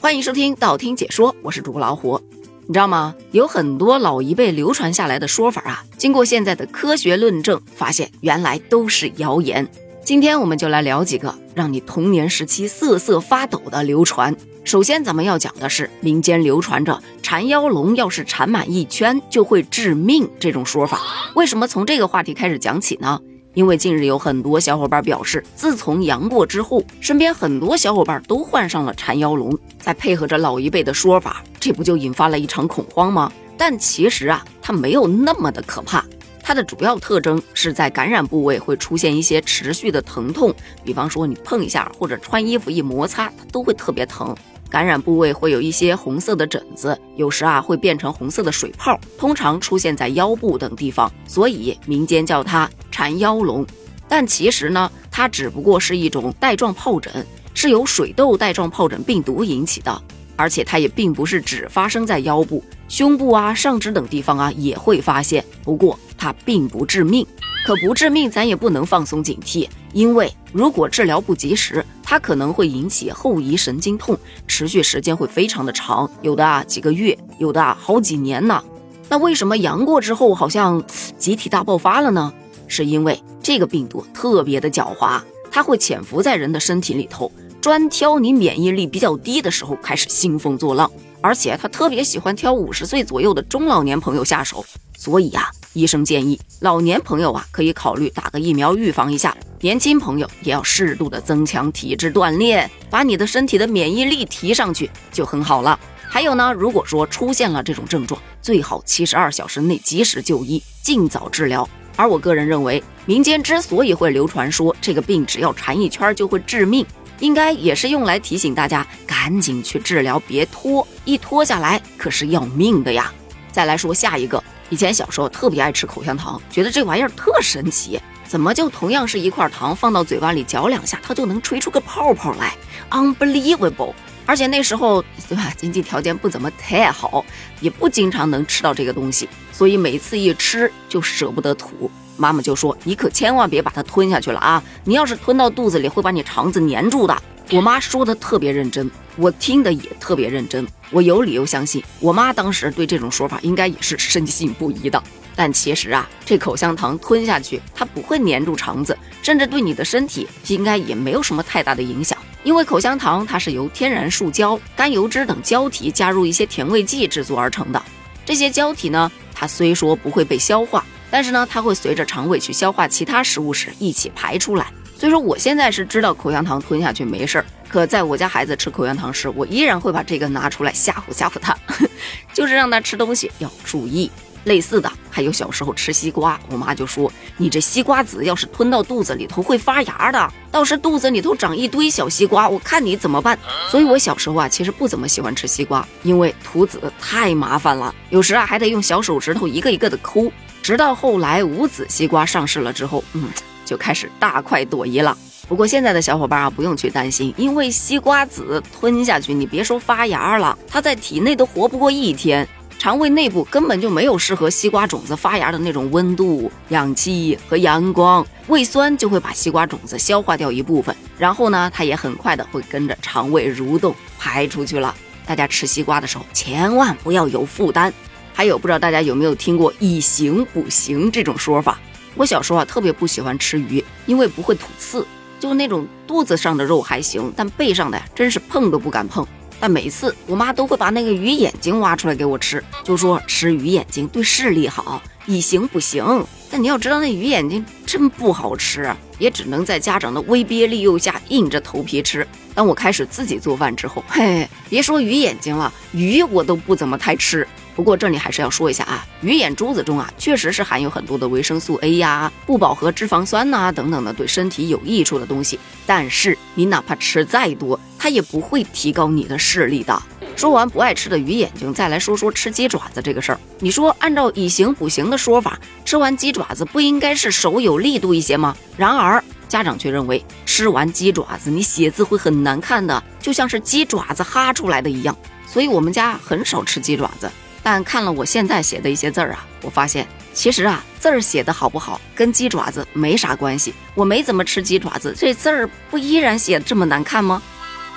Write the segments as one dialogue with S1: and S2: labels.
S1: 欢迎收听道听解说，我是主播老虎。你知道吗？有很多老一辈流传下来的说法啊，经过现在的科学论证，发现原来都是谣言。今天我们就来聊几个让你童年时期瑟瑟发抖的流传。首先，咱们要讲的是民间流传着缠腰龙要是缠满一圈就会致命这种说法。为什么从这个话题开始讲起呢？因为近日有很多小伙伴表示，自从阳过之后，身边很多小伙伴都患上了缠腰龙。再配合着老一辈的说法，这不就引发了一场恐慌吗？但其实啊，它没有那么的可怕。它的主要特征是在感染部位会出现一些持续的疼痛，比方说你碰一下或者穿衣服一摩擦，它都会特别疼。感染部位会有一些红色的疹子，有时啊会变成红色的水泡，通常出现在腰部等地方，所以民间叫它缠腰龙。但其实呢，它只不过是一种带状疱疹，是由水痘带状疱疹病毒引起的，而且它也并不是只发生在腰部、胸部啊、上肢等地方啊也会发现，不过它并不致命。可不致命，咱也不能放松警惕，因为如果治疗不及时，它可能会引起后遗神经痛，持续时间会非常的长，有的啊几个月，有的啊好几年呢。那为什么阳过之后好像集体大爆发了呢？是因为这个病毒特别的狡猾，它会潜伏在人的身体里头，专挑你免疫力比较低的时候开始兴风作浪，而且它特别喜欢挑五十岁左右的中老年朋友下手。所以呀，医生建议老年朋友啊可以考虑打个疫苗预防一下，年轻朋友也要适度的增强体质锻炼，把你的身体的免疫力提上去就很好了。还有呢，如果说出现了这种症状，最好七十二小时内及时就医，尽早治疗。而我个人认为，民间之所以会流传说这个病只要缠一圈就会致命，应该也是用来提醒大家赶紧去治疗，别拖，一拖下来可是要命的呀。再来说下一个。以前小时候特别爱吃口香糖，觉得这玩意儿特神奇，怎么就同样是一块糖，放到嘴巴里嚼两下，它就能吹出个泡泡来，unbelievable！而且那时候对吧，经济条件不怎么太好，也不经常能吃到这个东西，所以每次一吃就舍不得吐。妈妈就说：“你可千万别把它吞下去了啊！你要是吞到肚子里，会把你肠子粘住的。”我妈说的特别认真，我听的也特别认真。我有理由相信，我妈当时对这种说法应该也是深信不疑的。但其实啊，这口香糖吞下去，它不会粘住肠子，甚至对你的身体应该也没有什么太大的影响。因为口香糖它是由天然树胶、甘油脂等胶体加入一些甜味剂制作而成的。这些胶体呢，它虽说不会被消化，但是呢，它会随着肠胃去消化其他食物时一起排出来。所以说，我现在是知道口香糖吞下去没事儿，可在我家孩子吃口香糖时，我依然会把这个拿出来吓唬吓唬他，就是让他吃东西要注意。类似的还有小时候吃西瓜，我妈就说你这西瓜籽要是吞到肚子里头会发芽的，到时肚子里头长一堆小西瓜，我看你怎么办。所以我小时候啊，其实不怎么喜欢吃西瓜，因为吐籽太麻烦了，有时啊还得用小手指头一个一个的抠。直到后来无籽西瓜上市了之后，嗯。就开始大快朵颐了。不过现在的小伙伴啊，不用去担心，因为西瓜籽吞下去，你别说发芽了，它在体内都活不过一天，肠胃内部根本就没有适合西瓜种子发芽的那种温度、氧气和阳光，胃酸就会把西瓜种子消化掉一部分，然后呢，它也很快的会跟着肠胃蠕动排出去了。大家吃西瓜的时候千万不要有负担。还有，不知道大家有没有听过以形补形这种说法？我小时候啊，特别不喜欢吃鱼，因为不会吐刺，就那种肚子上的肉还行，但背上的呀，真是碰都不敢碰。但每次我妈都会把那个鱼眼睛挖出来给我吃，就说吃鱼眼睛对视力好，以形补形。你要知道，那鱼眼睛真不好吃，也只能在家长的威逼利诱下硬着头皮吃。当我开始自己做饭之后，嘿，别说鱼眼睛了，鱼我都不怎么太吃。不过这里还是要说一下啊，鱼眼珠子中啊，确实是含有很多的维生素 A 呀、不饱和脂肪酸呐等等的对身体有益处的东西。但是你哪怕吃再多，它也不会提高你的视力的。说完不爱吃的鱼眼睛，再来说说吃鸡爪子这个事儿。你说按照以形补形的说法，吃完鸡爪子不应该是手有力度一些吗？然而家长却认为，吃完鸡爪子你写字会很难看的，就像是鸡爪子哈出来的一样。所以我们家很少吃鸡爪子。但看了我现在写的一些字儿啊，我发现其实啊字儿写的好不好跟鸡爪子没啥关系。我没怎么吃鸡爪子，这字儿不依然写这么难看吗？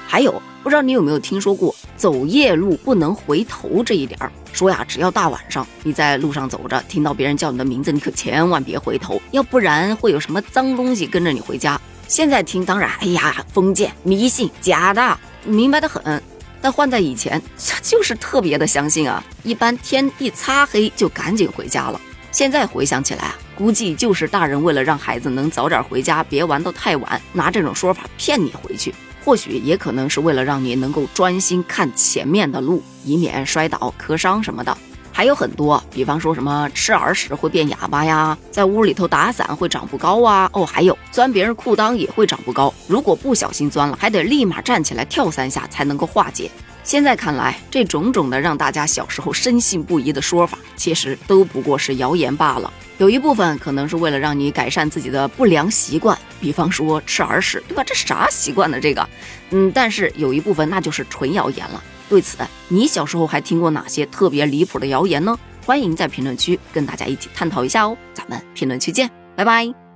S1: 还有不知道你有没有听说过走夜路不能回头这一点儿？说呀，只要大晚上你在路上走着，听到别人叫你的名字，你可千万别回头，要不然会有什么脏东西跟着你回家。现在听当然，哎呀，封建迷信，假的，明白的很。但换在以前，就是特别的相信啊。一般天一擦黑就赶紧回家了。现在回想起来啊，估计就是大人为了让孩子能早点回家，别玩到太晚，拿这种说法骗你回去。或许也可能是为了让你能够专心看前面的路，以免摔倒磕伤什么的。还有很多，比方说什么吃耳屎会变哑巴呀，在屋里头打伞会长不高啊。哦，还有钻别人裤裆也会长不高，如果不小心钻了，还得立马站起来跳三下才能够化解。现在看来，这种种的让大家小时候深信不疑的说法，其实都不过是谣言罢了。有一部分可能是为了让你改善自己的不良习惯，比方说吃耳屎，对吧？这啥习惯呢？这个，嗯，但是有一部分那就是纯谣言了。对此，你小时候还听过哪些特别离谱的谣言呢？欢迎在评论区跟大家一起探讨一下哦。咱们评论区见，拜拜。